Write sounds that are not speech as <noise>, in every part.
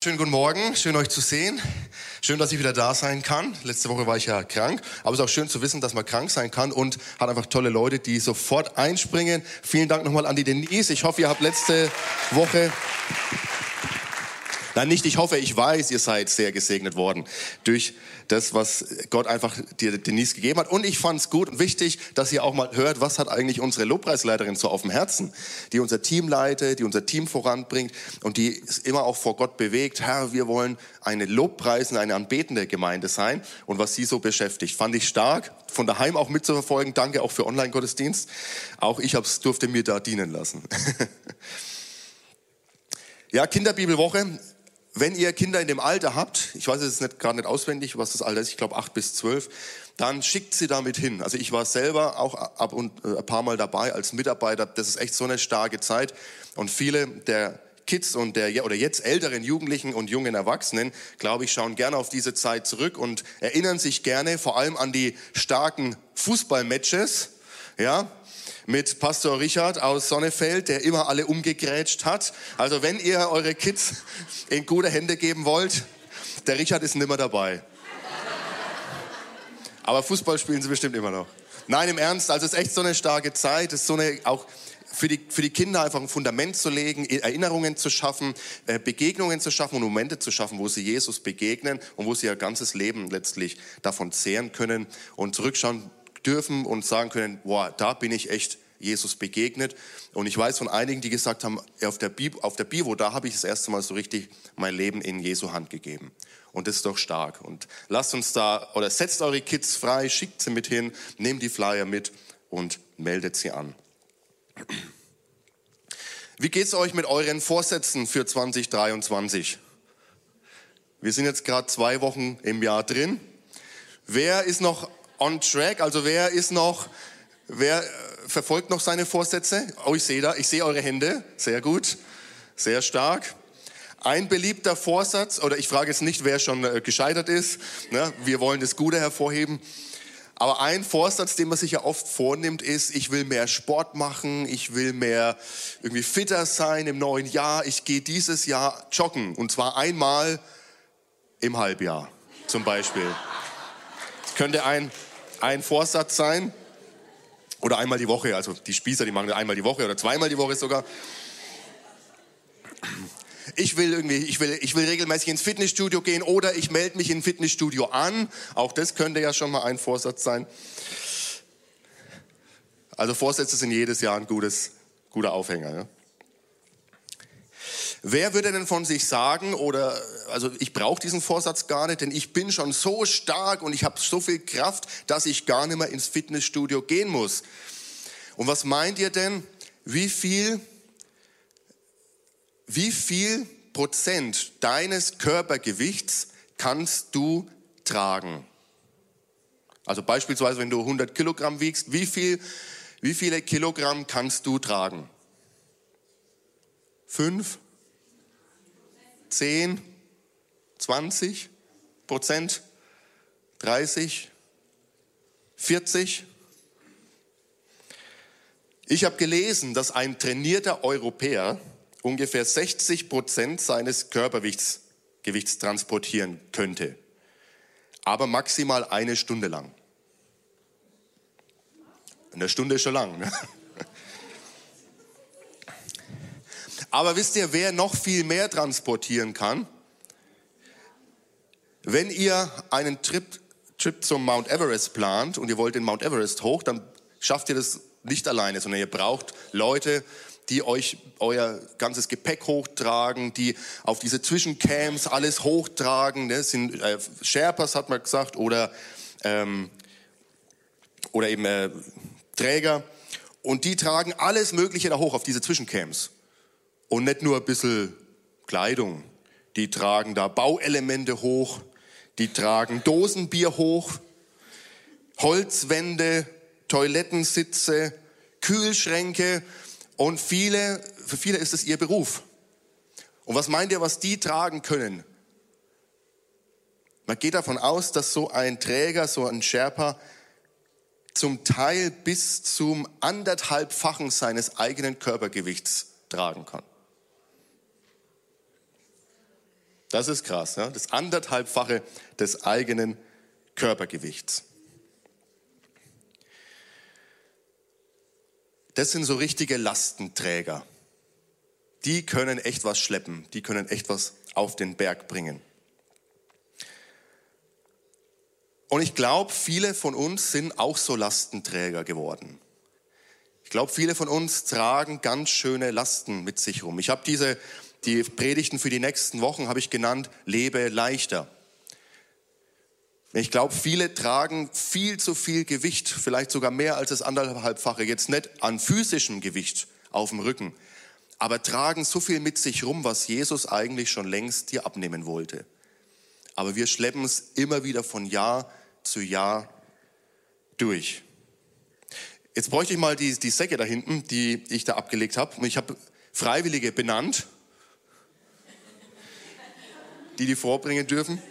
Schönen guten Morgen, schön euch zu sehen. Schön, dass ich wieder da sein kann. Letzte Woche war ich ja krank, aber es ist auch schön zu wissen, dass man krank sein kann und hat einfach tolle Leute, die sofort einspringen. Vielen Dank nochmal an die Denise. Ich hoffe, ihr habt letzte Woche Nein, nicht ich hoffe, ich weiß, ihr seid sehr gesegnet worden durch das, was Gott einfach dir Denise gegeben hat. Und ich fand es gut und wichtig, dass ihr auch mal hört, was hat eigentlich unsere Lobpreisleiterin so auf dem Herzen, die unser Team leitet, die unser Team voranbringt und die ist immer auch vor Gott bewegt. Herr, wir wollen eine Lobpreisende, eine anbetende Gemeinde sein und was sie so beschäftigt. Fand ich stark, von daheim auch mitzuverfolgen. Danke auch für Online-Gottesdienst. Auch ich hab's, durfte mir da dienen lassen. <laughs> ja, Kinderbibelwoche wenn ihr Kinder in dem Alter habt, ich weiß jetzt nicht, gerade nicht auswendig, was das Alter ist, ich glaube acht bis zwölf, dann schickt sie damit hin. Also ich war selber auch ab und äh, ein paar Mal dabei als Mitarbeiter. Das ist echt so eine starke Zeit. Und viele der Kids und der oder jetzt älteren Jugendlichen und jungen Erwachsenen, glaube ich, schauen gerne auf diese Zeit zurück und erinnern sich gerne vor allem an die starken Fußballmatches, ja, mit Pastor Richard aus Sonnefeld, der immer alle umgegrätscht hat. Also wenn ihr eure Kids in gute Hände geben wollt, der Richard ist nimmer dabei. Aber Fußball spielen sie bestimmt immer noch. Nein, im Ernst, also es ist echt so eine starke Zeit, es ist so eine auch für die, für die Kinder einfach ein Fundament zu legen, Erinnerungen zu schaffen, äh, Begegnungen zu schaffen und Momente zu schaffen, wo sie Jesus begegnen und wo sie ihr ganzes Leben letztlich davon zehren können und zurückschauen dürfen und sagen können, boah, da bin ich echt Jesus begegnet. Und ich weiß von einigen, die gesagt haben, auf der, Bib auf der Bivo, da habe ich das erste Mal so richtig mein Leben in Jesu Hand gegeben. Und das ist doch stark. Und lasst uns da, oder setzt eure Kids frei, schickt sie mit hin, nehmt die Flyer mit und meldet sie an. Wie geht es euch mit euren Vorsätzen für 2023? Wir sind jetzt gerade zwei Wochen im Jahr drin. Wer ist noch on track? Also wer ist noch, wer äh, verfolgt noch seine Vorsätze? Oh, ich sehe da, ich sehe eure Hände. Sehr gut, sehr stark. Ein beliebter Vorsatz, oder ich frage jetzt nicht, wer schon äh, gescheitert ist. Ne? Wir wollen das Gute hervorheben. Aber ein Vorsatz, den man sich ja oft vornimmt, ist, ich will mehr Sport machen, ich will mehr irgendwie fitter sein im neuen Jahr. Ich gehe dieses Jahr joggen und zwar einmal im Halbjahr zum Beispiel. Das könnte ein ein Vorsatz sein. Oder einmal die Woche, also die Spießer, die machen das einmal die Woche oder zweimal die Woche sogar. Ich will irgendwie, ich will, ich will regelmäßig ins Fitnessstudio gehen oder ich melde mich in ein Fitnessstudio an. Auch das könnte ja schon mal ein Vorsatz sein. Also Vorsätze sind jedes Jahr ein gutes, guter Aufhänger. Ja? Wer würde denn von sich sagen, oder also ich brauche diesen Vorsatz gar nicht, denn ich bin schon so stark und ich habe so viel Kraft, dass ich gar nicht mehr ins Fitnessstudio gehen muss. Und was meint ihr denn, wie viel, wie viel Prozent deines Körpergewichts kannst du tragen? Also beispielsweise, wenn du 100 Kilogramm wiegst, wie, viel, wie viele Kilogramm kannst du tragen? Fünf? 10, 20 Prozent, 30, 40. Ich habe gelesen, dass ein trainierter Europäer ungefähr 60 Prozent seines Körpergewichts Gewichts transportieren könnte, aber maximal eine Stunde lang. Eine Stunde ist schon lang. Ne? Aber wisst ihr, wer noch viel mehr transportieren kann? Wenn ihr einen Trip, Trip zum Mount Everest plant und ihr wollt den Mount Everest hoch, dann schafft ihr das nicht alleine, sondern ihr braucht Leute, die euch euer ganzes Gepäck hochtragen, die auf diese Zwischencamps alles hochtragen. Das ne? sind äh, Sherpas, hat man gesagt, oder, ähm, oder eben äh, Träger. Und die tragen alles Mögliche da hoch auf diese Zwischencamps. Und nicht nur ein bisschen Kleidung. Die tragen da Bauelemente hoch, die tragen Dosenbier hoch, Holzwände, Toilettensitze, Kühlschränke und viele, für viele ist es ihr Beruf. Und was meint ihr, was die tragen können? Man geht davon aus, dass so ein Träger, so ein Sherpa zum Teil bis zum anderthalbfachen seines eigenen Körpergewichts tragen kann. Das ist krass, ja? das anderthalbfache des eigenen Körpergewichts. Das sind so richtige Lastenträger. Die können echt was schleppen, die können echt was auf den Berg bringen. Und ich glaube, viele von uns sind auch so Lastenträger geworden. Ich glaube, viele von uns tragen ganz schöne Lasten mit sich rum. Ich habe diese, die Predigten für die nächsten Wochen habe ich genannt, lebe leichter. Ich glaube, viele tragen viel zu viel Gewicht, vielleicht sogar mehr als das anderthalbfache, jetzt nicht an physischem Gewicht auf dem Rücken, aber tragen so viel mit sich rum, was Jesus eigentlich schon längst dir abnehmen wollte. Aber wir schleppen es immer wieder von Jahr zu Jahr durch. Jetzt bräuchte ich mal die, die Säcke da hinten, die ich da abgelegt habe. Ich habe Freiwillige benannt, die die vorbringen dürfen.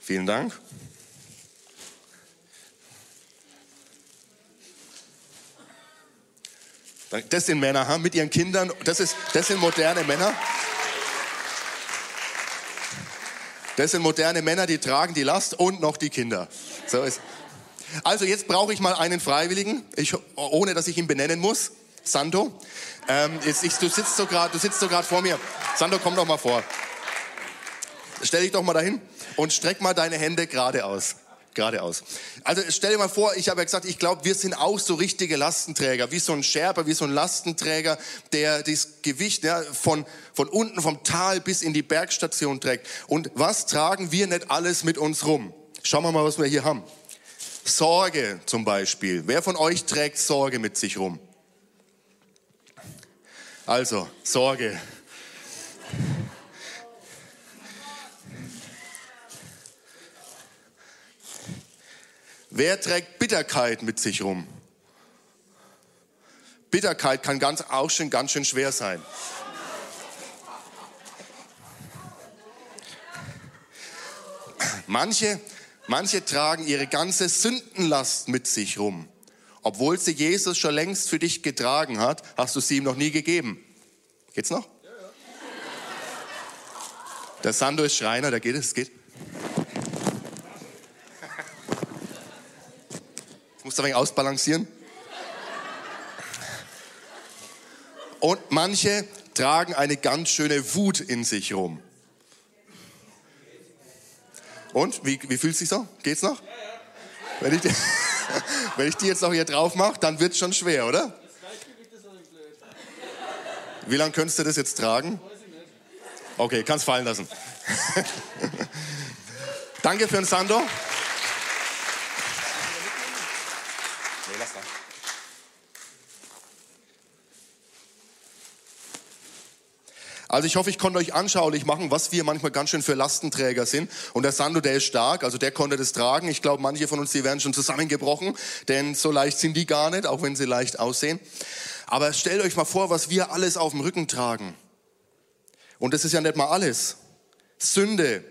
Vielen Dank. Das sind Männer mit ihren Kindern. Das, ist, das sind moderne Männer. Das sind moderne Männer, die tragen die Last und noch die Kinder. So ist. Also jetzt brauche ich mal einen Freiwilligen, ich, ohne dass ich ihn benennen muss. Sando, ähm, jetzt, ich, du sitzt so gerade, so vor mir. Sando, komm doch mal vor. Stell dich doch mal dahin und streck mal deine Hände gerade aus geradeaus. Also stell dir mal vor, ich habe ja gesagt, ich glaube, wir sind auch so richtige Lastenträger, wie so ein Scherper, wie so ein Lastenträger, der das Gewicht ja, von, von unten vom Tal bis in die Bergstation trägt. Und was tragen wir nicht alles mit uns rum? Schauen wir mal, was wir hier haben. Sorge zum Beispiel. Wer von euch trägt Sorge mit sich rum? Also, Sorge. Wer trägt Bitterkeit mit sich rum? Bitterkeit kann ganz, auch schon ganz schön schwer sein. Manche, manche tragen ihre ganze Sündenlast mit sich rum. Obwohl sie Jesus schon längst für dich getragen hat, hast du sie ihm noch nie gegeben. Geht's noch? Der Sando ist Schreiner, da geht es, geht. musst ein wenig ausbalancieren. Und manche tragen eine ganz schöne Wut in sich rum. Und, wie, wie fühlt sich so? Geht's noch? Wenn ich, die, <laughs> wenn ich die jetzt noch hier drauf mache, dann wird es schon schwer, oder? Wie lange könntest du das jetzt tragen? Okay, kannst fallen lassen. <laughs> Danke für den Sando. Also ich hoffe, ich konnte euch anschaulich machen, was wir manchmal ganz schön für Lastenträger sind. Und der Sando, der ist stark, also der konnte das tragen. Ich glaube, manche von uns, die werden schon zusammengebrochen, denn so leicht sind die gar nicht, auch wenn sie leicht aussehen. Aber stellt euch mal vor, was wir alles auf dem Rücken tragen. Und das ist ja nicht mal alles. Sünde,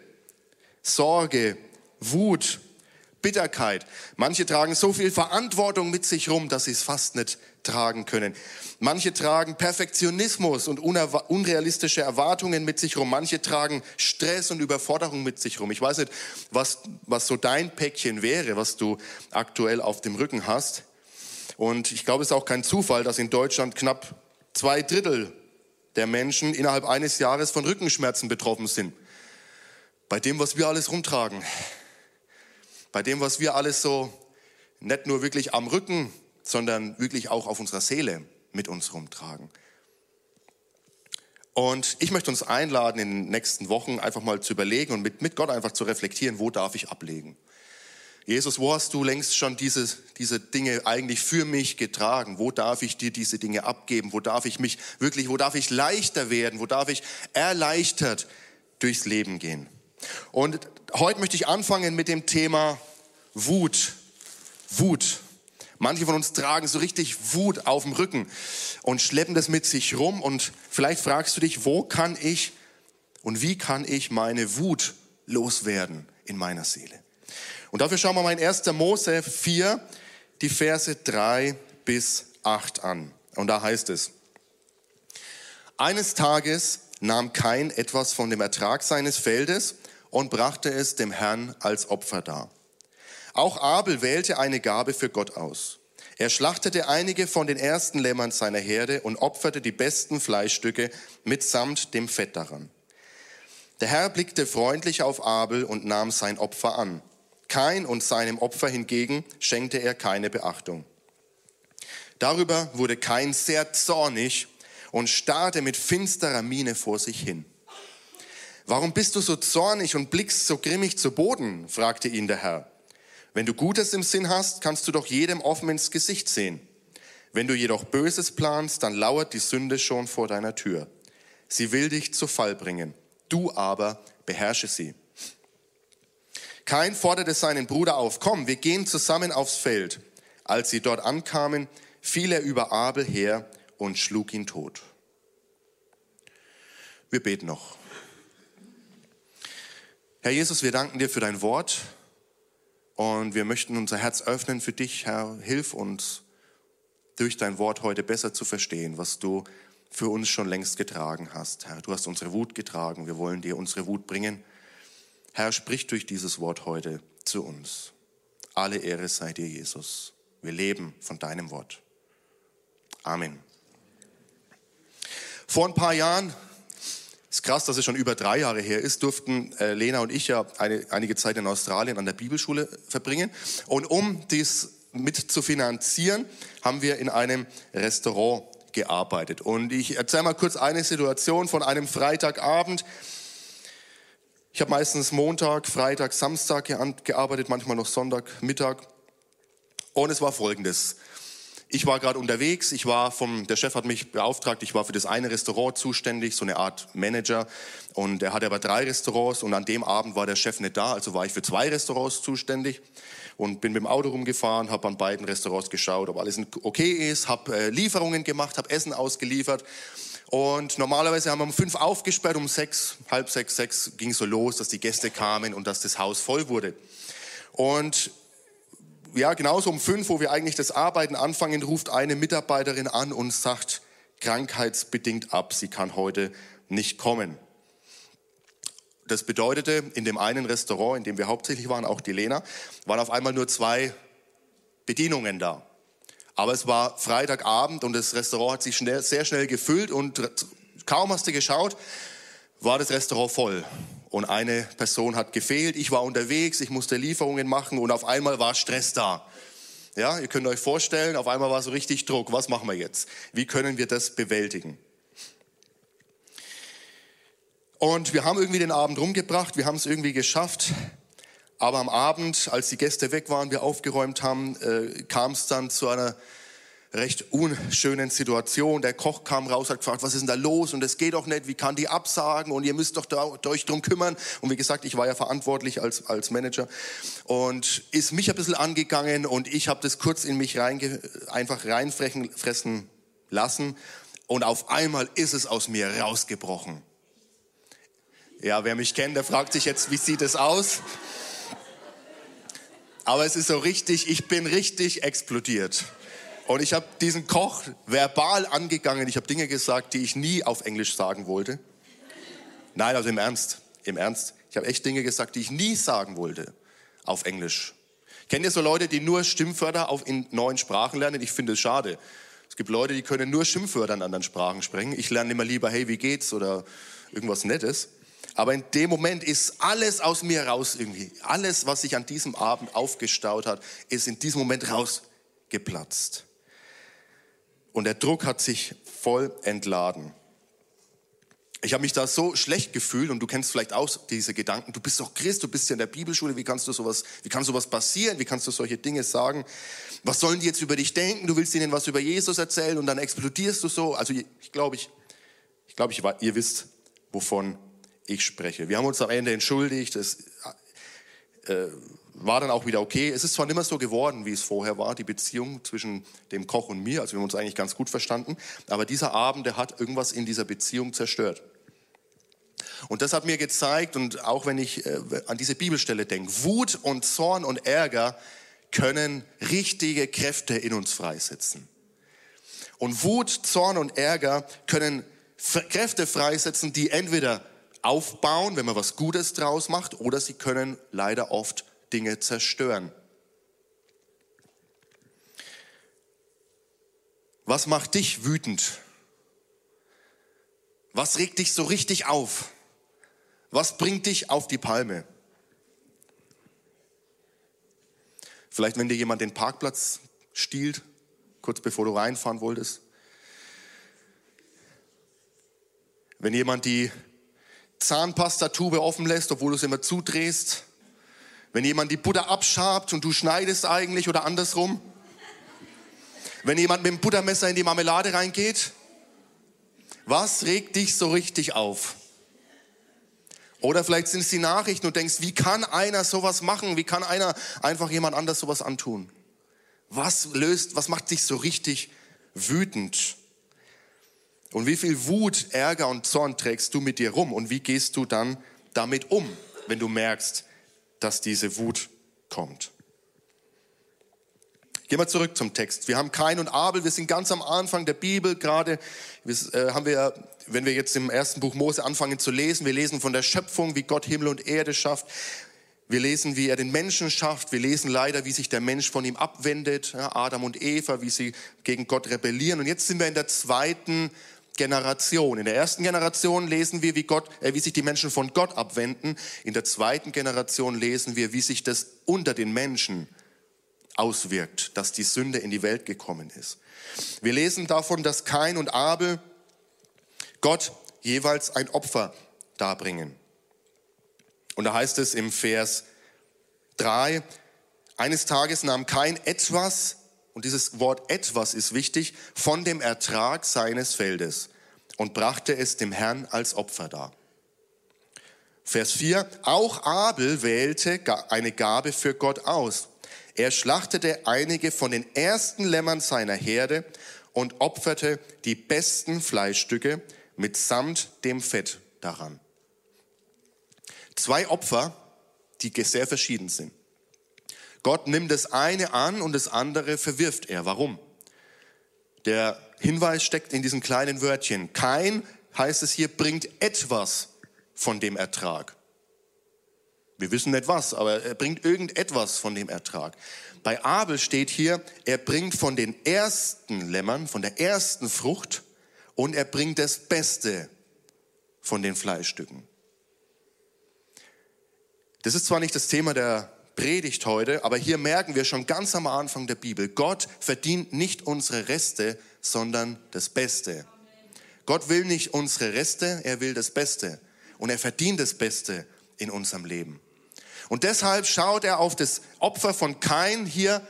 Sorge, Wut, Bitterkeit. Manche tragen so viel Verantwortung mit sich rum, dass sie es fast nicht tragen können. Manche tragen Perfektionismus und unrealistische Erwartungen mit sich rum. Manche tragen Stress und Überforderung mit sich rum. Ich weiß nicht, was, was so dein Päckchen wäre, was du aktuell auf dem Rücken hast. Und ich glaube, es ist auch kein Zufall, dass in Deutschland knapp zwei Drittel der Menschen innerhalb eines Jahres von Rückenschmerzen betroffen sind. Bei dem, was wir alles rumtragen. Bei dem, was wir alles so nicht nur wirklich am Rücken sondern wirklich auch auf unserer Seele mit uns rumtragen. Und ich möchte uns einladen, in den nächsten Wochen einfach mal zu überlegen und mit, mit Gott einfach zu reflektieren, wo darf ich ablegen? Jesus, wo hast du längst schon diese, diese Dinge eigentlich für mich getragen? Wo darf ich dir diese Dinge abgeben? Wo darf ich mich wirklich, wo darf ich leichter werden? Wo darf ich erleichtert durchs Leben gehen? Und heute möchte ich anfangen mit dem Thema Wut. Wut. Manche von uns tragen so richtig Wut auf dem Rücken und schleppen das mit sich rum. Und vielleicht fragst du dich, wo kann ich und wie kann ich meine Wut loswerden in meiner Seele? Und dafür schauen wir mal in 1. Mose 4, die Verse 3 bis 8 an. Und da heißt es, eines Tages nahm Kain etwas von dem Ertrag seines Feldes und brachte es dem Herrn als Opfer dar. Auch Abel wählte eine Gabe für Gott aus. Er schlachtete einige von den ersten Lämmern seiner Herde und opferte die besten Fleischstücke mitsamt dem Fett daran. Der Herr blickte freundlich auf Abel und nahm sein Opfer an. Kain und seinem Opfer hingegen schenkte er keine Beachtung. Darüber wurde Kain sehr zornig und starrte mit finsterer Miene vor sich hin. Warum bist du so zornig und blickst so grimmig zu Boden? fragte ihn der Herr. Wenn du Gutes im Sinn hast, kannst du doch jedem offen ins Gesicht sehen. Wenn du jedoch Böses planst, dann lauert die Sünde schon vor deiner Tür. Sie will dich zu Fall bringen. Du aber beherrsche sie. Kain forderte seinen Bruder auf, komm, wir gehen zusammen aufs Feld. Als sie dort ankamen, fiel er über Abel her und schlug ihn tot. Wir beten noch. Herr Jesus, wir danken dir für dein Wort und wir möchten unser Herz öffnen für dich, Herr. Hilf uns, durch dein Wort heute besser zu verstehen, was du für uns schon längst getragen hast. Herr, du hast unsere Wut getragen. Wir wollen dir unsere Wut bringen. Herr, sprich durch dieses Wort heute zu uns. Alle Ehre sei dir, Jesus. Wir leben von deinem Wort. Amen. Vor ein paar Jahren, ist krass, dass es schon über drei Jahre her ist, durften äh, Lena und ich ja eine, einige Zeit in Australien an der Bibelschule verbringen. Und um dies mit zu finanzieren, haben wir in einem Restaurant gearbeitet. Und ich erzähle mal kurz eine Situation von einem Freitagabend. Ich habe meistens Montag, Freitag, Samstag gearbeitet, manchmal noch Sonntag, Mittag. Und es war folgendes. Ich war gerade unterwegs, ich war vom, der Chef hat mich beauftragt, ich war für das eine Restaurant zuständig, so eine Art Manager. Und er hatte aber drei Restaurants und an dem Abend war der Chef nicht da, also war ich für zwei Restaurants zuständig und bin mit dem Auto rumgefahren, habe an beiden Restaurants geschaut, ob alles okay ist, habe äh, Lieferungen gemacht, habe Essen ausgeliefert. Und normalerweise haben wir um fünf aufgesperrt, um sechs, halb sechs, sechs ging so los, dass die Gäste kamen und dass das Haus voll wurde. Und ja, genauso um fünf, wo wir eigentlich das Arbeiten anfangen, ruft eine Mitarbeiterin an und sagt krankheitsbedingt ab, sie kann heute nicht kommen. Das bedeutete, in dem einen Restaurant, in dem wir hauptsächlich waren, auch die Lena, waren auf einmal nur zwei Bedienungen da. Aber es war Freitagabend und das Restaurant hat sich schnell, sehr schnell gefüllt und kaum hast du geschaut, war das Restaurant voll. Und eine Person hat gefehlt, ich war unterwegs, ich musste Lieferungen machen und auf einmal war Stress da. Ja, ihr könnt euch vorstellen, auf einmal war so richtig Druck. Was machen wir jetzt? Wie können wir das bewältigen? Und wir haben irgendwie den Abend rumgebracht, wir haben es irgendwie geschafft. Aber am Abend, als die Gäste weg waren, wir aufgeräumt haben, äh, kam es dann zu einer recht unschönen Situation. Der Koch kam raus, hat gefragt, was ist denn da los? Und es geht doch nicht, wie kann die absagen? Und ihr müsst doch da, euch drum kümmern. Und wie gesagt, ich war ja verantwortlich als, als Manager. Und ist mich ein bisschen angegangen und ich habe das kurz in mich reinge, einfach reinfressen lassen. Und auf einmal ist es aus mir rausgebrochen. Ja, wer mich kennt, der fragt sich jetzt, wie sieht es aus? Aber es ist so richtig, ich bin richtig explodiert. Und ich habe diesen Koch verbal angegangen. Ich habe Dinge gesagt, die ich nie auf Englisch sagen wollte. Nein, also im Ernst, im Ernst. Ich habe echt Dinge gesagt, die ich nie sagen wollte auf Englisch. Kennt ihr so Leute, die nur Stimmwörter auf in neuen Sprachen lernen? Ich finde es schade. Es gibt Leute, die können nur Schimpfwörter in anderen Sprachen sprechen. Ich lerne immer lieber, hey, wie geht's oder irgendwas Nettes. Aber in dem Moment ist alles aus mir raus irgendwie. Alles, was sich an diesem Abend aufgestaut hat, ist in diesem Moment rausgeplatzt. Und der Druck hat sich voll entladen. Ich habe mich da so schlecht gefühlt und du kennst vielleicht auch diese Gedanken. Du bist doch Christ, du bist ja in der Bibelschule. Wie kannst du sowas, wie kann sowas passieren? Wie kannst du solche Dinge sagen? Was sollen die jetzt über dich denken? Du willst ihnen was über Jesus erzählen und dann explodierst du so. Also ich glaube, ich, ich glaube, ich, ihr wisst, wovon ich spreche. Wir haben uns am Ende entschuldigt. Es äh, war dann auch wieder okay. Es ist zwar nicht mehr so geworden, wie es vorher war, die Beziehung zwischen dem Koch und mir. Also wir haben uns eigentlich ganz gut verstanden. Aber dieser Abend, der hat irgendwas in dieser Beziehung zerstört. Und das hat mir gezeigt, und auch wenn ich äh, an diese Bibelstelle denke, Wut und Zorn und Ärger können richtige Kräfte in uns freisetzen. Und Wut, Zorn und Ärger können Kräfte freisetzen, die entweder aufbauen, wenn man was Gutes draus macht, oder sie können leider oft Dinge zerstören. Was macht dich wütend? Was regt dich so richtig auf? Was bringt dich auf die Palme? Vielleicht, wenn dir jemand den Parkplatz stiehlt, kurz bevor du reinfahren wolltest. Wenn jemand die Zahnpastatube offen lässt, obwohl du es immer zudrehst. Wenn jemand die Butter abschabt und du schneidest eigentlich oder andersrum. Wenn jemand mit dem Buttermesser in die Marmelade reingeht. Was regt dich so richtig auf? Oder vielleicht sind es die Nachrichten und denkst, wie kann einer sowas machen? Wie kann einer einfach jemand anders sowas antun? Was löst, was macht dich so richtig wütend? Und wie viel Wut, Ärger und Zorn trägst du mit dir rum? Und wie gehst du dann damit um, wenn du merkst, dass diese Wut kommt? Gehen wir zurück zum Text. Wir haben Kain und Abel, wir sind ganz am Anfang der Bibel gerade. Äh, haben wir, wenn wir jetzt im ersten Buch Mose anfangen zu lesen, wir lesen von der Schöpfung, wie Gott Himmel und Erde schafft. Wir lesen, wie er den Menschen schafft. Wir lesen leider, wie sich der Mensch von ihm abwendet. Adam und Eva, wie sie gegen Gott rebellieren. Und jetzt sind wir in der zweiten Generation. In der ersten Generation lesen wir, wie, Gott, äh, wie sich die Menschen von Gott abwenden. In der zweiten Generation lesen wir, wie sich das unter den Menschen auswirkt, dass die Sünde in die Welt gekommen ist. Wir lesen davon, dass Kain und Abel Gott jeweils ein Opfer darbringen. Und da heißt es im Vers 3, eines Tages nahm Kain etwas, und dieses Wort etwas ist wichtig, von dem Ertrag seines Feldes und brachte es dem Herrn als Opfer dar. Vers 4, auch Abel wählte eine Gabe für Gott aus er schlachtete einige von den ersten Lämmern seiner Herde und opferte die besten Fleischstücke mitsamt dem Fett daran. Zwei Opfer, die sehr verschieden sind. Gott nimmt das eine an und das andere verwirft er. Warum? Der Hinweis steckt in diesem kleinen Wörtchen. Kein, heißt es hier, bringt etwas von dem Ertrag. Wir wissen nicht was, aber er bringt irgendetwas von dem Ertrag. Bei Abel steht hier, er bringt von den ersten Lämmern, von der ersten Frucht und er bringt das Beste von den Fleischstücken. Das ist zwar nicht das Thema der Predigt heute, aber hier merken wir schon ganz am Anfang der Bibel, Gott verdient nicht unsere Reste, sondern das Beste. Gott will nicht unsere Reste, er will das Beste. Und er verdient das Beste in unserem Leben. Und deshalb schaut er auf das Opfer von Kain hier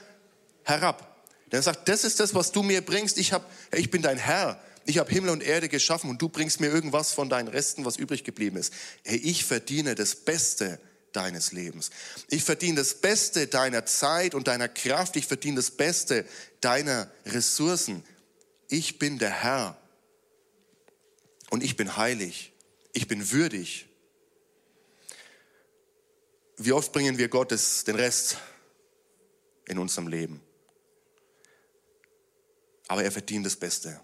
herab. Er sagt, das ist das, was du mir bringst. Ich, hab, ich bin dein Herr. Ich habe Himmel und Erde geschaffen und du bringst mir irgendwas von deinen Resten, was übrig geblieben ist. Hey, ich verdiene das Beste deines Lebens. Ich verdiene das Beste deiner Zeit und deiner Kraft. Ich verdiene das Beste deiner Ressourcen. Ich bin der Herr und ich bin heilig. Ich bin würdig. Wie oft bringen wir Gottes den Rest in unserem Leben? Aber er verdient das Beste.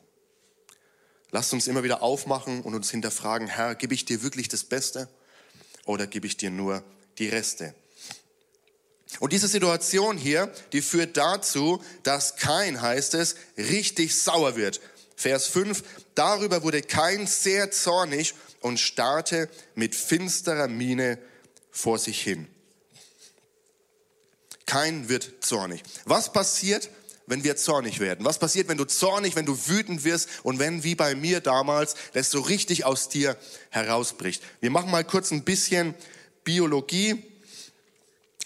Lasst uns immer wieder aufmachen und uns hinterfragen, Herr, gebe ich dir wirklich das Beste oder gebe ich dir nur die Reste? Und diese Situation hier, die führt dazu, dass kein, heißt es, richtig sauer wird. Vers 5, darüber wurde kein sehr zornig und starrte mit finsterer Miene vor sich hin. Kein wird zornig. Was passiert, wenn wir zornig werden? Was passiert, wenn du zornig, wenn du wütend wirst und wenn, wie bei mir damals, das so richtig aus dir herausbricht? Wir machen mal kurz ein bisschen Biologie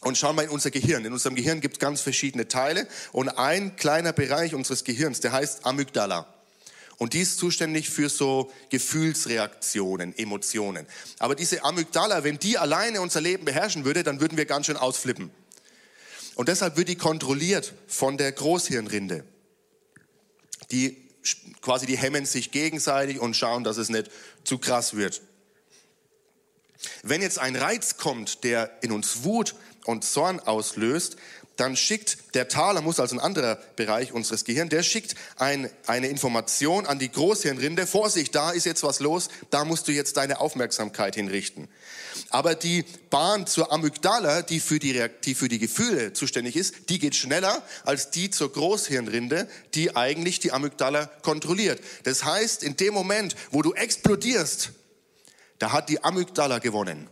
und schauen mal in unser Gehirn. In unserem Gehirn gibt es ganz verschiedene Teile und ein kleiner Bereich unseres Gehirns, der heißt Amygdala. Und die ist zuständig für so Gefühlsreaktionen, Emotionen. Aber diese Amygdala, wenn die alleine unser Leben beherrschen würde, dann würden wir ganz schön ausflippen. Und deshalb wird die kontrolliert von der Großhirnrinde. Die quasi die hemmen sich gegenseitig und schauen, dass es nicht zu krass wird. Wenn jetzt ein Reiz kommt, der in uns Wut und Zorn auslöst, dann schickt der Thalamus, also ein anderer Bereich unseres Gehirns, der schickt ein, eine Information an die Großhirnrinde. Vorsicht, da ist jetzt was los, da musst du jetzt deine Aufmerksamkeit hinrichten. Aber die Bahn zur Amygdala, die für die, die für die Gefühle zuständig ist, die geht schneller als die zur Großhirnrinde, die eigentlich die Amygdala kontrolliert. Das heißt, in dem Moment, wo du explodierst, da hat die Amygdala gewonnen.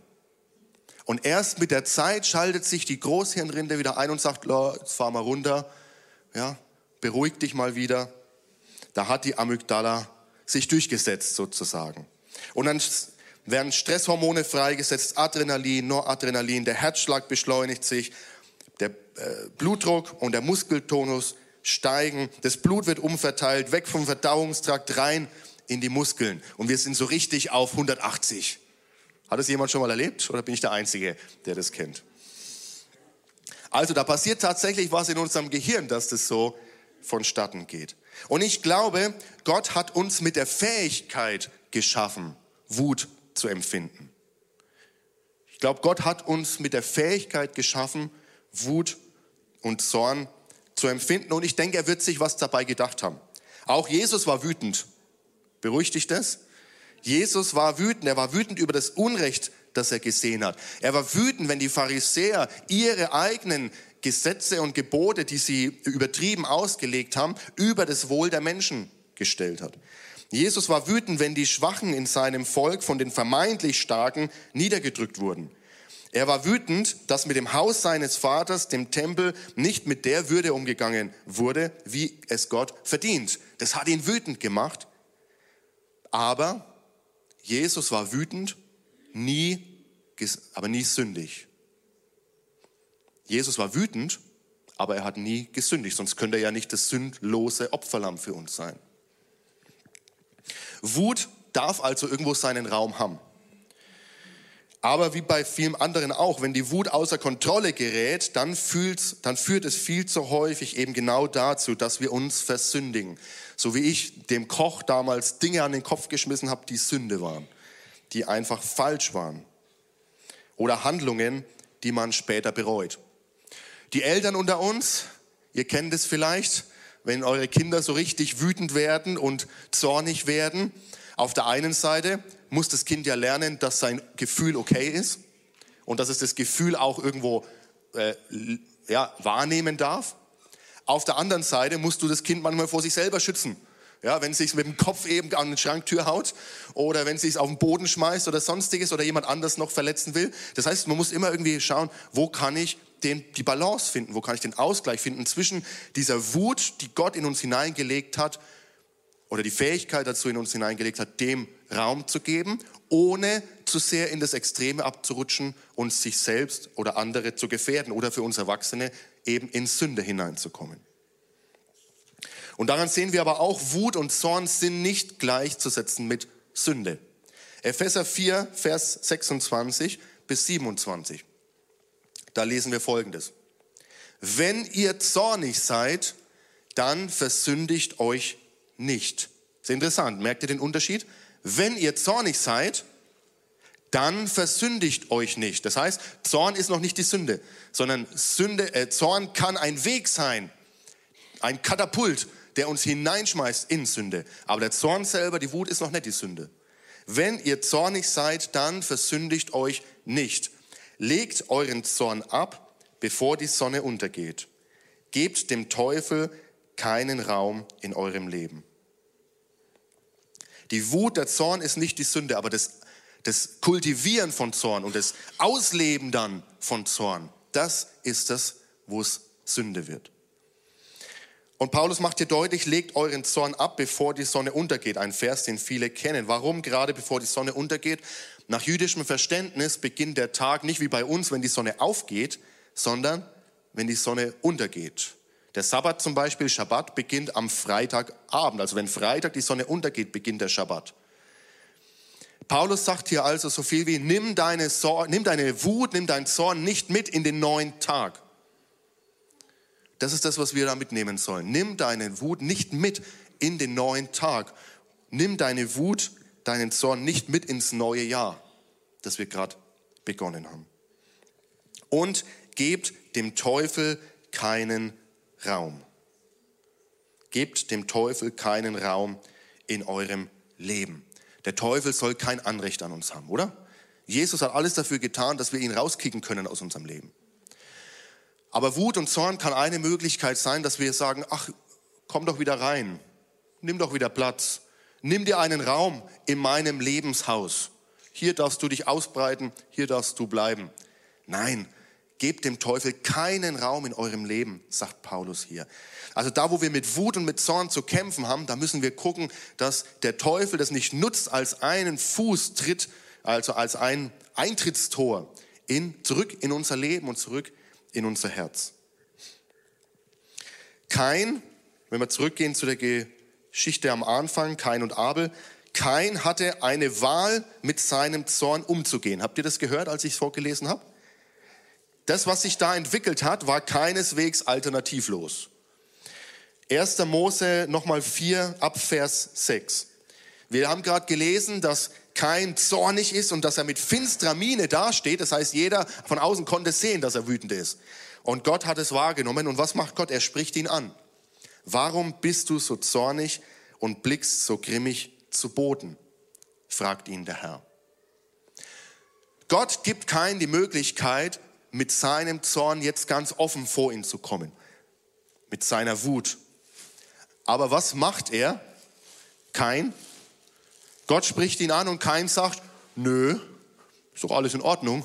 Und erst mit der Zeit schaltet sich die Großhirnrinde wieder ein und sagt, jetzt fahr mal runter, ja, beruhig dich mal wieder. Da hat die Amygdala sich durchgesetzt sozusagen. Und dann werden Stresshormone freigesetzt, Adrenalin, Noradrenalin, der Herzschlag beschleunigt sich, der äh, Blutdruck und der Muskeltonus steigen, das Blut wird umverteilt, weg vom Verdauungstrakt rein in die Muskeln und wir sind so richtig auf 180. Hat es jemand schon mal erlebt oder bin ich der Einzige, der das kennt? Also da passiert tatsächlich was in unserem Gehirn, dass das so vonstatten geht. Und ich glaube, Gott hat uns mit der Fähigkeit geschaffen, Wut zu empfinden. Ich glaube, Gott hat uns mit der Fähigkeit geschaffen, Wut und Zorn zu empfinden. Und ich denke, er wird sich was dabei gedacht haben. Auch Jesus war wütend. Beruhigt dich das? Jesus war wütend. Er war wütend über das Unrecht, das er gesehen hat. Er war wütend, wenn die Pharisäer ihre eigenen Gesetze und Gebote, die sie übertrieben ausgelegt haben, über das Wohl der Menschen gestellt hat. Jesus war wütend, wenn die Schwachen in seinem Volk von den vermeintlich Starken niedergedrückt wurden. Er war wütend, dass mit dem Haus seines Vaters, dem Tempel, nicht mit der Würde umgegangen wurde, wie es Gott verdient. Das hat ihn wütend gemacht. Aber Jesus war wütend, nie, aber nie sündig. Jesus war wütend, aber er hat nie gesündigt, sonst könnte er ja nicht das sündlose Opferlamm für uns sein. Wut darf also irgendwo seinen Raum haben. Aber wie bei vielen anderen auch, wenn die Wut außer Kontrolle gerät, dann, dann führt es viel zu häufig eben genau dazu, dass wir uns versündigen. So wie ich dem Koch damals Dinge an den Kopf geschmissen habe, die Sünde waren, die einfach falsch waren. Oder Handlungen, die man später bereut. Die Eltern unter uns, ihr kennt es vielleicht, wenn eure Kinder so richtig wütend werden und zornig werden. Auf der einen Seite muss das Kind ja lernen, dass sein Gefühl okay ist und dass es das Gefühl auch irgendwo äh, ja, wahrnehmen darf. Auf der anderen Seite musst du das Kind manchmal vor sich selber schützen. Ja, wenn es sich mit dem Kopf eben an die Schranktür haut oder wenn es sich auf den Boden schmeißt oder sonstiges oder jemand anders noch verletzen will. Das heißt, man muss immer irgendwie schauen, wo kann ich den, die Balance finden, wo kann ich den Ausgleich finden zwischen dieser Wut, die Gott in uns hineingelegt hat oder die Fähigkeit dazu in uns hineingelegt hat, dem Raum zu geben, ohne zu sehr in das Extreme abzurutschen und sich selbst oder andere zu gefährden oder für uns Erwachsene eben in Sünde hineinzukommen. Und daran sehen wir aber auch, Wut und Zorn sind nicht gleichzusetzen mit Sünde. Epheser 4, Vers 26 bis 27. Da lesen wir Folgendes. Wenn ihr zornig seid, dann versündigt euch nicht. Ist interessant. Merkt ihr den Unterschied? Wenn ihr zornig seid, dann versündigt euch nicht. Das heißt, Zorn ist noch nicht die Sünde, sondern Sünde, äh, Zorn kann ein Weg sein, ein Katapult, der uns hineinschmeißt in Sünde. Aber der Zorn selber, die Wut ist noch nicht die Sünde. Wenn ihr zornig seid, dann versündigt euch nicht. Legt euren Zorn ab, bevor die Sonne untergeht. Gebt dem Teufel keinen Raum in eurem Leben. Die Wut, der Zorn ist nicht die Sünde, aber das, das Kultivieren von Zorn und das Ausleben dann von Zorn, das ist das, wo es Sünde wird. Und Paulus macht hier deutlich, legt euren Zorn ab, bevor die Sonne untergeht. Ein Vers, den viele kennen. Warum gerade bevor die Sonne untergeht? Nach jüdischem Verständnis beginnt der Tag nicht wie bei uns, wenn die Sonne aufgeht, sondern wenn die Sonne untergeht. Der Sabbat zum Beispiel, Schabbat, beginnt am Freitagabend. Also wenn Freitag die Sonne untergeht, beginnt der Schabbat. Paulus sagt hier also so viel wie, nimm deine, Sor nimm deine Wut, nimm deinen Zorn nicht mit in den neuen Tag. Das ist das, was wir da mitnehmen sollen. Nimm deine Wut nicht mit in den neuen Tag. Nimm deine Wut, deinen Zorn nicht mit ins neue Jahr, das wir gerade begonnen haben. Und gebt dem Teufel keinen Raum. Gebt dem Teufel keinen Raum in eurem Leben. Der Teufel soll kein Anrecht an uns haben, oder? Jesus hat alles dafür getan, dass wir ihn rauskicken können aus unserem Leben. Aber Wut und Zorn kann eine Möglichkeit sein, dass wir sagen, ach, komm doch wieder rein, nimm doch wieder Platz, nimm dir einen Raum in meinem Lebenshaus. Hier darfst du dich ausbreiten, hier darfst du bleiben. Nein, gebt dem Teufel keinen Raum in eurem Leben, sagt Paulus hier. Also da, wo wir mit Wut und mit Zorn zu kämpfen haben, da müssen wir gucken, dass der Teufel das nicht nutzt als einen Fußtritt, also als ein Eintrittstor in, zurück in unser Leben und zurück in unser Herz. Kein, wenn wir zurückgehen zu der Geschichte am Anfang, Kain und Abel, Kain hatte eine Wahl, mit seinem Zorn umzugehen. Habt ihr das gehört, als ich es vorgelesen habe? Das, was sich da entwickelt hat, war keineswegs alternativlos. 1. Mose nochmal 4 ab Vers 6. Wir haben gerade gelesen, dass kein zornig ist und dass er mit finsterer Miene dasteht. Das heißt, jeder von außen konnte sehen, dass er wütend ist. Und Gott hat es wahrgenommen. Und was macht Gott? Er spricht ihn an. Warum bist du so zornig und blickst so grimmig zu Boden? fragt ihn der Herr. Gott gibt keinen die Möglichkeit, mit seinem Zorn jetzt ganz offen vor ihn zu kommen. Mit seiner Wut. Aber was macht er? Kein Gott spricht ihn an und kein sagt, nö, ist doch alles in Ordnung.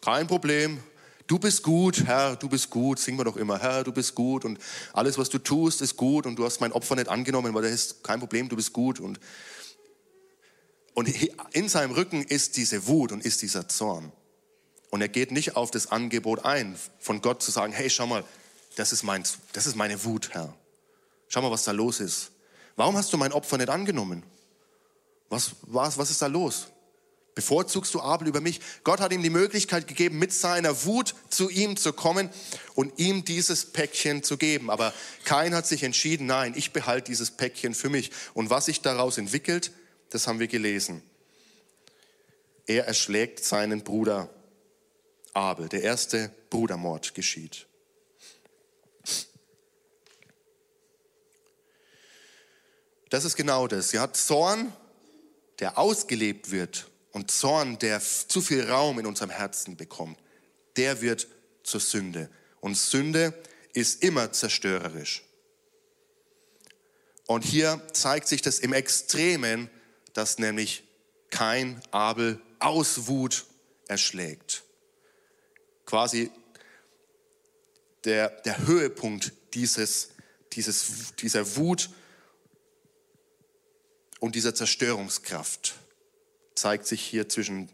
Kein Problem. Du bist gut, Herr, du bist gut. Singen wir doch immer, Herr, du bist gut und alles, was du tust, ist gut und du hast mein Opfer nicht angenommen, weil das ist kein Problem, du bist gut. Und, und in seinem Rücken ist diese Wut und ist dieser Zorn. Und er geht nicht auf das Angebot ein, von Gott zu sagen, hey, schau mal, das ist, mein, das ist meine Wut, Herr. Schau mal, was da los ist. Warum hast du mein Opfer nicht angenommen? Was, was, was ist da los? Bevorzugst du Abel über mich? Gott hat ihm die Möglichkeit gegeben, mit seiner Wut zu ihm zu kommen und ihm dieses Päckchen zu geben. Aber kein hat sich entschieden, nein, ich behalte dieses Päckchen für mich. Und was sich daraus entwickelt, das haben wir gelesen. Er erschlägt seinen Bruder Abel. Der erste Brudermord geschieht. Das ist genau das. Sie hat Zorn der ausgelebt wird und Zorn, der zu viel Raum in unserem Herzen bekommt, der wird zur Sünde. Und Sünde ist immer zerstörerisch. Und hier zeigt sich das im Extremen, dass nämlich kein Abel aus Wut erschlägt. Quasi der, der Höhepunkt dieses, dieses, dieser Wut und dieser Zerstörungskraft zeigt sich hier zwischen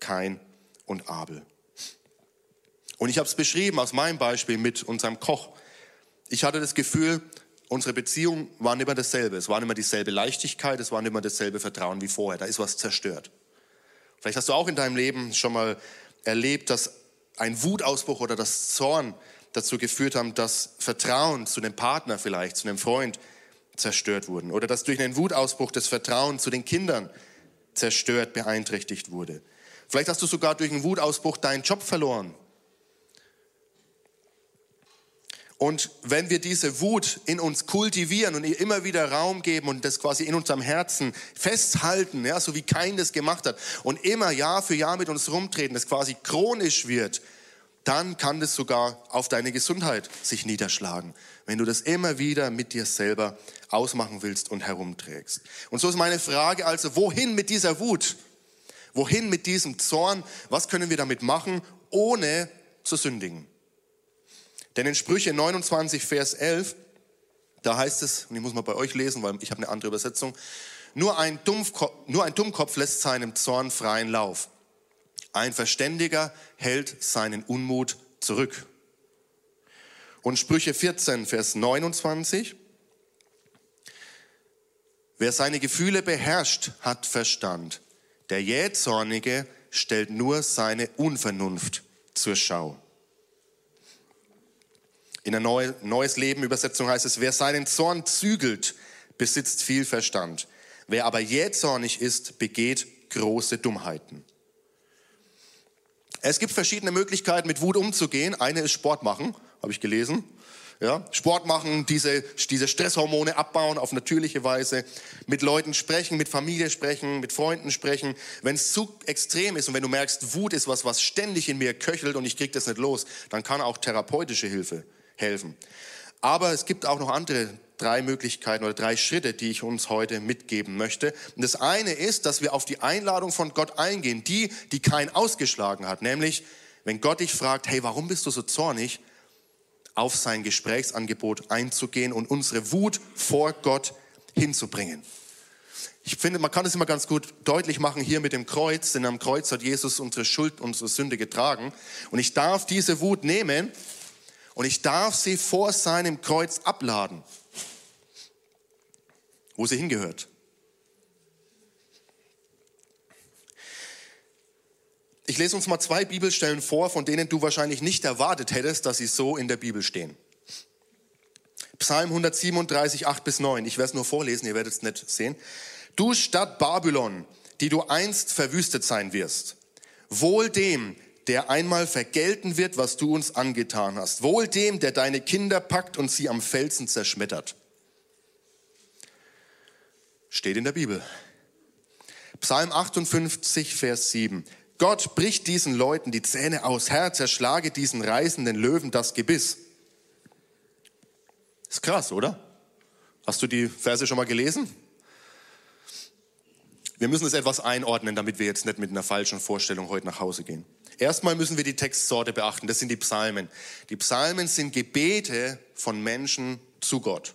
Kain und Abel. Und ich habe es beschrieben aus meinem Beispiel mit unserem Koch. Ich hatte das Gefühl, unsere Beziehungen waren immer dasselbe. Es war immer dieselbe Leichtigkeit, es war immer dasselbe Vertrauen wie vorher. Da ist was zerstört. Vielleicht hast du auch in deinem Leben schon mal erlebt, dass ein Wutausbruch oder das Zorn dazu geführt haben, dass Vertrauen zu dem Partner vielleicht, zu einem Freund zerstört wurden oder dass durch einen Wutausbruch das Vertrauen zu den Kindern zerstört, beeinträchtigt wurde. Vielleicht hast du sogar durch einen Wutausbruch deinen Job verloren. Und wenn wir diese Wut in uns kultivieren und ihr immer wieder Raum geben und das quasi in unserem Herzen festhalten, ja, so wie kein das gemacht hat, und immer Jahr für Jahr mit uns rumtreten, das quasi chronisch wird, dann kann das sogar auf deine Gesundheit sich niederschlagen, wenn du das immer wieder mit dir selber ausmachen willst und herumträgst. Und so ist meine Frage also, wohin mit dieser Wut? Wohin mit diesem Zorn? Was können wir damit machen, ohne zu sündigen? Denn in Sprüche 29, Vers 11, da heißt es, und ich muss mal bei euch lesen, weil ich habe eine andere Übersetzung, nur ein, Dummkopf, nur ein Dummkopf lässt seinem Zorn freien Lauf. Ein Verständiger hält seinen Unmut zurück. Und Sprüche 14, Vers 29. Wer seine Gefühle beherrscht, hat Verstand. Der Jähzornige stellt nur seine Unvernunft zur Schau. In der Neu Neues Leben Übersetzung heißt es, wer seinen Zorn zügelt, besitzt viel Verstand. Wer aber jähzornig ist, begeht große Dummheiten. Es gibt verschiedene Möglichkeiten, mit Wut umzugehen. Eine ist Sport machen, habe ich gelesen. Ja, Sport machen, diese, diese Stresshormone abbauen auf natürliche Weise, mit Leuten sprechen, mit Familie sprechen, mit Freunden sprechen. Wenn es zu extrem ist und wenn du merkst, Wut ist was, was ständig in mir köchelt und ich krieg das nicht los, dann kann auch therapeutische Hilfe helfen. Aber es gibt auch noch andere drei Möglichkeiten oder drei Schritte, die ich uns heute mitgeben möchte. Und das eine ist, dass wir auf die Einladung von Gott eingehen, die, die kein ausgeschlagen hat, nämlich wenn Gott dich fragt, hey, warum bist du so zornig? auf sein Gesprächsangebot einzugehen und unsere Wut vor Gott hinzubringen. Ich finde, man kann es immer ganz gut deutlich machen hier mit dem Kreuz, denn am Kreuz hat Jesus unsere Schuld, unsere Sünde getragen. Und ich darf diese Wut nehmen und ich darf sie vor seinem Kreuz abladen, wo sie hingehört. Ich lese uns mal zwei Bibelstellen vor, von denen du wahrscheinlich nicht erwartet hättest, dass sie so in der Bibel stehen. Psalm 137, 8 bis 9. Ich werde es nur vorlesen, ihr werdet es nicht sehen. Du Stadt Babylon, die du einst verwüstet sein wirst. Wohl dem, der einmal vergelten wird, was du uns angetan hast. Wohl dem, der deine Kinder packt und sie am Felsen zerschmettert. Steht in der Bibel. Psalm 58, Vers 7. Gott bricht diesen Leuten die Zähne aus. Herr, zerschlage diesen reißenden Löwen das Gebiss. Ist krass, oder? Hast du die Verse schon mal gelesen? Wir müssen es etwas einordnen, damit wir jetzt nicht mit einer falschen Vorstellung heute nach Hause gehen. Erstmal müssen wir die Textsorte beachten. Das sind die Psalmen. Die Psalmen sind Gebete von Menschen zu Gott.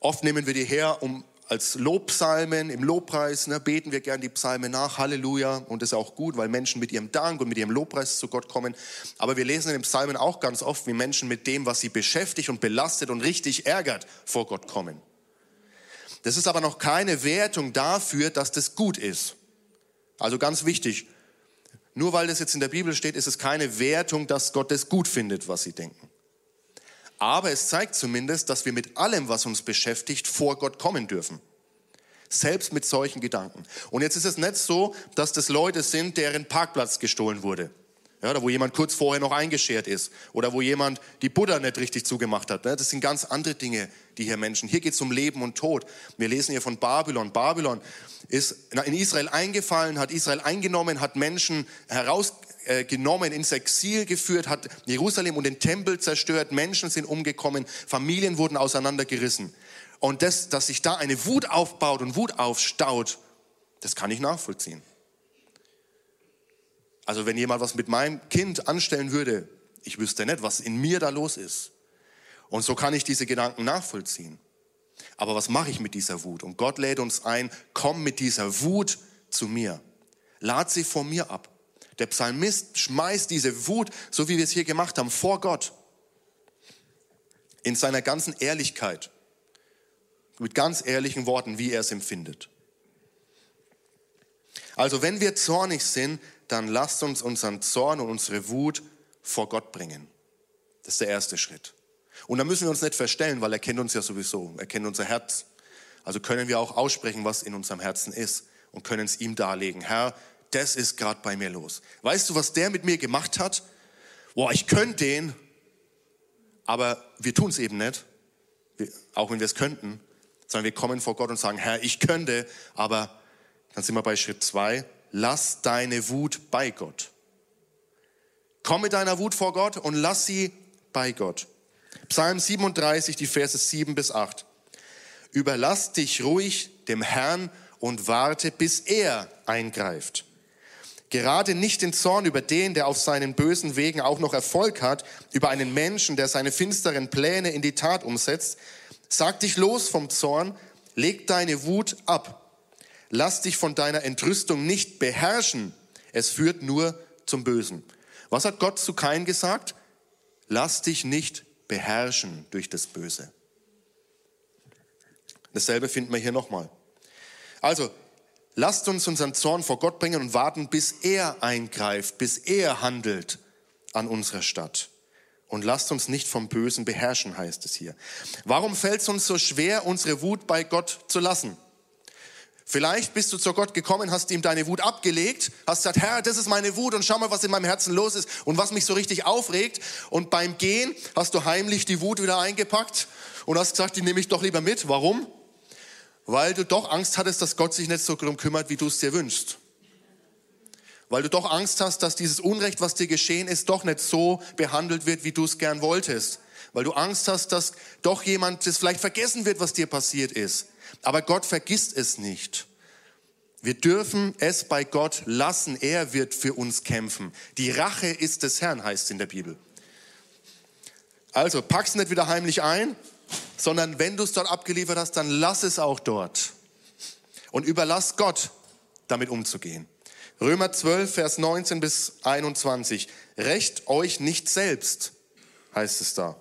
Oft nehmen wir die her, um als Lobpsalmen, im Lobpreis ne, beten wir gern die Psalme nach, Halleluja. Und das ist auch gut, weil Menschen mit ihrem Dank und mit ihrem Lobpreis zu Gott kommen. Aber wir lesen in den Psalmen auch ganz oft, wie Menschen mit dem, was sie beschäftigt und belastet und richtig ärgert, vor Gott kommen. Das ist aber noch keine Wertung dafür, dass das gut ist. Also ganz wichtig, nur weil das jetzt in der Bibel steht, ist es keine Wertung, dass Gott es gut findet, was sie denken. Aber es zeigt zumindest, dass wir mit allem, was uns beschäftigt, vor Gott kommen dürfen. Selbst mit solchen Gedanken. Und jetzt ist es nicht so, dass das Leute sind, deren Parkplatz gestohlen wurde. Ja, oder wo jemand kurz vorher noch eingeschert ist. Oder wo jemand die Buddha nicht richtig zugemacht hat. Das sind ganz andere Dinge, die hier Menschen. Hier geht es um Leben und Tod. Wir lesen hier von Babylon. Babylon ist in Israel eingefallen, hat Israel eingenommen, hat Menschen heraus, äh, ins Exil geführt, hat Jerusalem und den Tempel zerstört, Menschen sind umgekommen, Familien wurden auseinandergerissen. Und das, dass sich da eine Wut aufbaut und Wut aufstaut, das kann ich nachvollziehen. Also wenn jemand was mit meinem Kind anstellen würde, ich wüsste nicht, was in mir da los ist. Und so kann ich diese Gedanken nachvollziehen. Aber was mache ich mit dieser Wut? Und Gott lädt uns ein, komm mit dieser Wut zu mir. Lad sie vor mir ab. Der Psalmist schmeißt diese Wut, so wie wir es hier gemacht haben, vor Gott. In seiner ganzen Ehrlichkeit. Mit ganz ehrlichen Worten, wie er es empfindet. Also wenn wir zornig sind, dann lasst uns unseren Zorn und unsere Wut vor Gott bringen. Das ist der erste Schritt. Und da müssen wir uns nicht verstellen, weil er kennt uns ja sowieso. Er kennt unser Herz. Also können wir auch aussprechen, was in unserem Herzen ist und können es ihm darlegen. Herr, das ist gerade bei mir los. Weißt du, was der mit mir gemacht hat? Boah, ich könnte den, aber wir tun es eben nicht, auch wenn wir es könnten, sondern wir kommen vor Gott und sagen, Herr, ich könnte, aber dann sind wir bei Schritt zwei, lass deine Wut bei Gott. Komm mit deiner Wut vor Gott und lass sie bei Gott. Psalm 37, die Verse 7 bis 8. Überlass dich ruhig dem Herrn und warte, bis er eingreift. Gerade nicht den Zorn über den, der auf seinen bösen Wegen auch noch Erfolg hat, über einen Menschen, der seine finsteren Pläne in die Tat umsetzt. Sag dich los vom Zorn, leg deine Wut ab. Lass dich von deiner Entrüstung nicht beherrschen. Es führt nur zum Bösen. Was hat Gott zu Kain gesagt? Lass dich nicht beherrschen durch das Böse. Dasselbe finden wir hier nochmal. Also, Lasst uns unseren Zorn vor Gott bringen und warten, bis er eingreift, bis er handelt an unserer Stadt. Und lasst uns nicht vom Bösen beherrschen, heißt es hier. Warum fällt es uns so schwer, unsere Wut bei Gott zu lassen? Vielleicht bist du zu Gott gekommen, hast ihm deine Wut abgelegt, hast gesagt, Herr, das ist meine Wut und schau mal, was in meinem Herzen los ist und was mich so richtig aufregt. Und beim Gehen hast du heimlich die Wut wieder eingepackt und hast gesagt, die nehme ich doch lieber mit. Warum? Weil du doch Angst hattest, dass Gott sich nicht so darum kümmert, wie du es dir wünschst. Weil du doch Angst hast, dass dieses Unrecht, was dir geschehen ist, doch nicht so behandelt wird, wie du es gern wolltest. Weil du Angst hast, dass doch jemand das vielleicht vergessen wird, was dir passiert ist. Aber Gott vergisst es nicht. Wir dürfen es bei Gott lassen. Er wird für uns kämpfen. Die Rache ist des Herrn, heißt es in der Bibel. Also pack's nicht wieder heimlich ein, sondern wenn du es dort abgeliefert hast, dann lass es auch dort. Und überlass Gott, damit umzugehen. Römer 12, Vers 19 bis 21. Recht euch nicht selbst, heißt es da.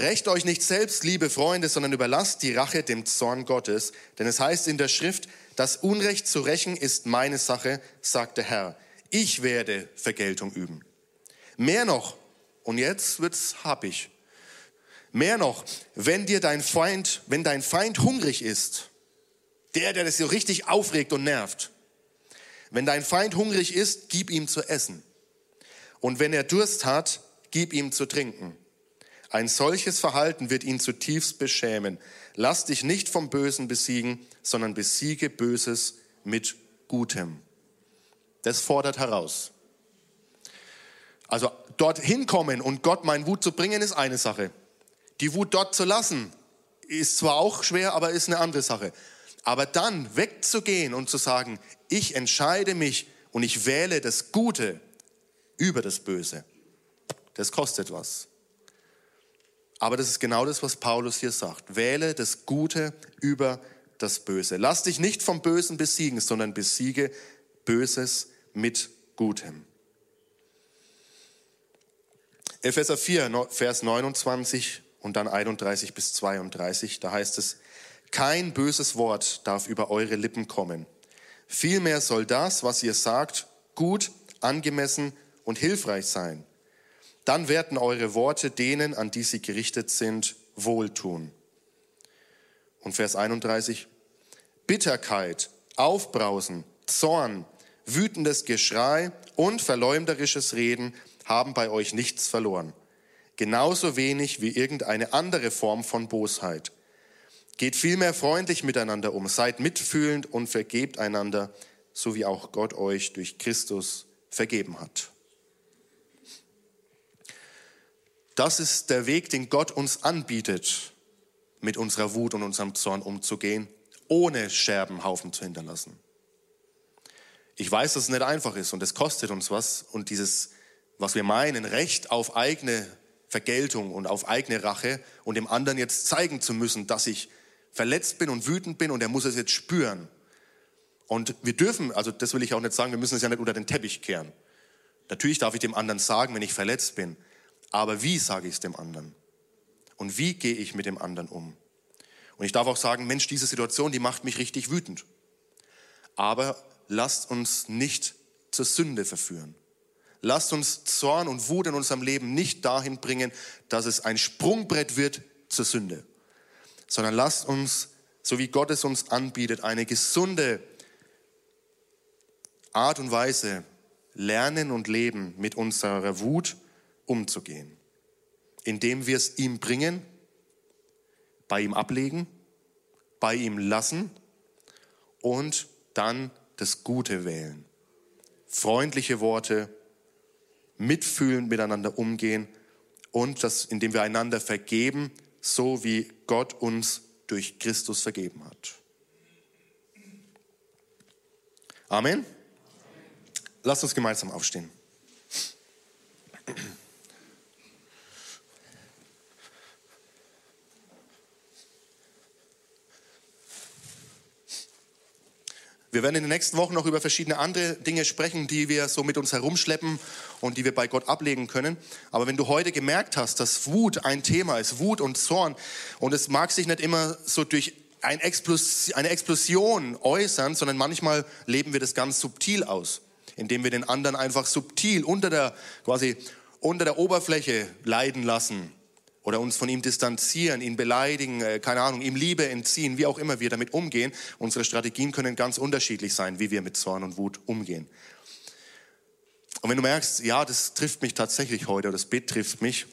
Recht euch nicht selbst, liebe Freunde, sondern überlasst die Rache dem Zorn Gottes. Denn es heißt in der Schrift, das Unrecht zu rächen ist meine Sache, sagt der Herr. Ich werde Vergeltung üben. Mehr noch, und jetzt wird's happig. Mehr noch, wenn dir dein Feind, wenn dein Feind hungrig ist, der, der das so richtig aufregt und nervt, wenn dein Feind hungrig ist, gib ihm zu essen. Und wenn er Durst hat, gib ihm zu trinken. Ein solches Verhalten wird ihn zutiefst beschämen. Lass dich nicht vom Bösen besiegen, sondern besiege Böses mit Gutem. Das fordert heraus. Also dorthin kommen und Gott meinen Wut zu bringen, ist eine Sache. Die Wut dort zu lassen, ist zwar auch schwer, aber ist eine andere Sache. Aber dann wegzugehen und zu sagen, ich entscheide mich und ich wähle das Gute über das Böse, das kostet was. Aber das ist genau das, was Paulus hier sagt. Wähle das Gute über das Böse. Lass dich nicht vom Bösen besiegen, sondern besiege Böses mit Gutem. Epheser 4, Vers 29 und dann 31 bis 32, da heißt es, kein böses Wort darf über eure Lippen kommen. Vielmehr soll das, was ihr sagt, gut, angemessen und hilfreich sein dann werden eure Worte denen, an die sie gerichtet sind, wohltun. Und Vers 31, Bitterkeit, Aufbrausen, Zorn, wütendes Geschrei und verleumderisches Reden haben bei euch nichts verloren. Genauso wenig wie irgendeine andere Form von Bosheit. Geht vielmehr freundlich miteinander um, seid mitfühlend und vergebt einander, so wie auch Gott euch durch Christus vergeben hat. Das ist der Weg, den Gott uns anbietet, mit unserer Wut und unserem Zorn umzugehen, ohne Scherbenhaufen zu hinterlassen. Ich weiß, dass es nicht einfach ist und es kostet uns was und dieses, was wir meinen, Recht auf eigene Vergeltung und auf eigene Rache und dem anderen jetzt zeigen zu müssen, dass ich verletzt bin und wütend bin und er muss es jetzt spüren. Und wir dürfen, also das will ich auch nicht sagen, wir müssen es ja nicht unter den Teppich kehren. Natürlich darf ich dem anderen sagen, wenn ich verletzt bin. Aber wie sage ich es dem anderen? Und wie gehe ich mit dem anderen um? Und ich darf auch sagen, Mensch, diese Situation, die macht mich richtig wütend. Aber lasst uns nicht zur Sünde verführen. Lasst uns Zorn und Wut in unserem Leben nicht dahin bringen, dass es ein Sprungbrett wird zur Sünde, sondern lasst uns, so wie Gott es uns anbietet, eine gesunde Art und Weise lernen und leben mit unserer Wut umzugehen, indem wir es ihm bringen, bei ihm ablegen, bei ihm lassen und dann das Gute wählen. Freundliche Worte, mitfühlend miteinander umgehen und das, indem wir einander vergeben, so wie Gott uns durch Christus vergeben hat. Amen. Lasst uns gemeinsam aufstehen. Wir werden in den nächsten Wochen noch über verschiedene andere Dinge sprechen, die wir so mit uns herumschleppen und die wir bei Gott ablegen können. Aber wenn du heute gemerkt hast, dass Wut ein Thema ist, Wut und Zorn, und es mag sich nicht immer so durch eine Explosion äußern, sondern manchmal leben wir das ganz subtil aus, indem wir den anderen einfach subtil unter der, quasi unter der Oberfläche leiden lassen oder uns von ihm distanzieren, ihn beleidigen, äh, keine Ahnung, ihm Liebe entziehen, wie auch immer wir damit umgehen. Unsere Strategien können ganz unterschiedlich sein, wie wir mit Zorn und Wut umgehen. Und wenn du merkst, ja, das trifft mich tatsächlich heute, das betrifft mich,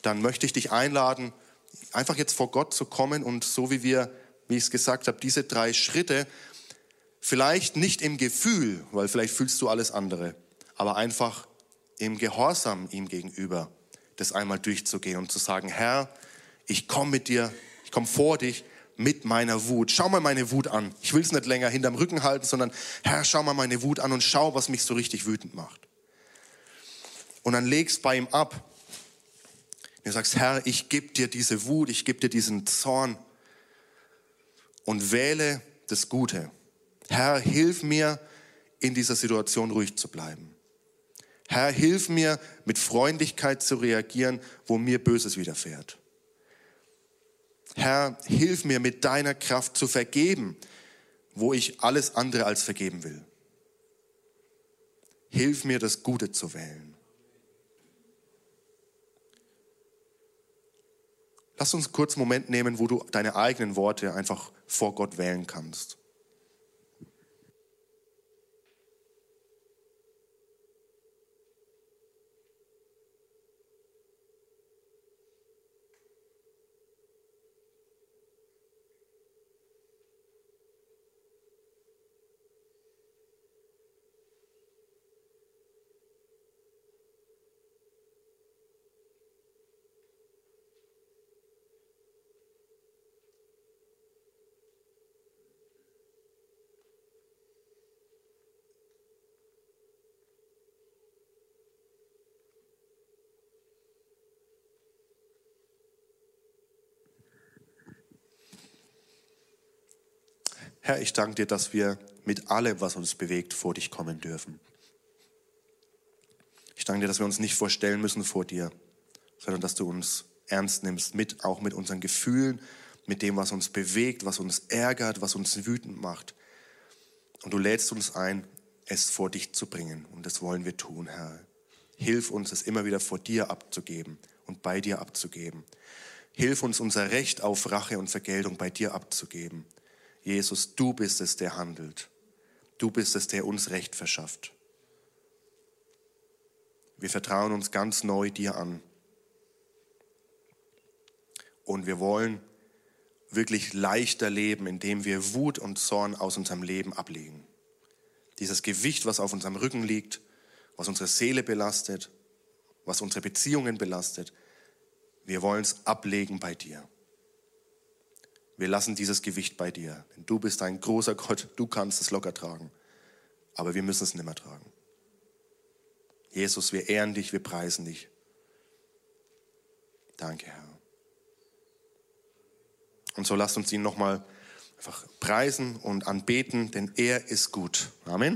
dann möchte ich dich einladen, einfach jetzt vor Gott zu kommen und so wie wir, wie ich es gesagt habe, diese drei Schritte, vielleicht nicht im Gefühl, weil vielleicht fühlst du alles andere, aber einfach im Gehorsam ihm gegenüber das einmal durchzugehen und zu sagen, Herr, ich komme mit dir, ich komme vor dich mit meiner Wut. Schau mal meine Wut an. Ich will es nicht länger hinterm Rücken halten, sondern Herr, schau mal meine Wut an und schau, was mich so richtig wütend macht. Und dann legst bei ihm ab. Du sagst, Herr, ich gebe dir diese Wut, ich gebe dir diesen Zorn und wähle das Gute. Herr, hilf mir, in dieser Situation ruhig zu bleiben. Herr, hilf mir, mit Freundlichkeit zu reagieren, wo mir Böses widerfährt. Herr, hilf mir mit deiner Kraft zu vergeben, wo ich alles andere als vergeben will. Hilf mir, das Gute zu wählen. Lass uns kurz einen Moment nehmen, wo du deine eigenen Worte einfach vor Gott wählen kannst. Herr, ich danke dir, dass wir mit allem, was uns bewegt, vor dich kommen dürfen. Ich danke dir, dass wir uns nicht vorstellen müssen vor dir, sondern dass du uns ernst nimmst, mit, auch mit unseren Gefühlen, mit dem, was uns bewegt, was uns ärgert, was uns wütend macht. Und du lädst uns ein, es vor dich zu bringen. Und das wollen wir tun, Herr. Hilf uns, es immer wieder vor dir abzugeben und bei dir abzugeben. Hilf uns, unser Recht auf Rache und Vergeltung bei dir abzugeben. Jesus, du bist es, der handelt. Du bist es, der uns Recht verschafft. Wir vertrauen uns ganz neu dir an. Und wir wollen wirklich leichter leben, indem wir Wut und Zorn aus unserem Leben ablegen. Dieses Gewicht, was auf unserem Rücken liegt, was unsere Seele belastet, was unsere Beziehungen belastet, wir wollen es ablegen bei dir. Wir lassen dieses Gewicht bei dir. Denn du bist ein großer Gott, du kannst es locker tragen. Aber wir müssen es nicht mehr tragen. Jesus, wir ehren dich, wir preisen dich. Danke, Herr. Und so lasst uns ihn nochmal einfach preisen und anbeten, denn er ist gut. Amen.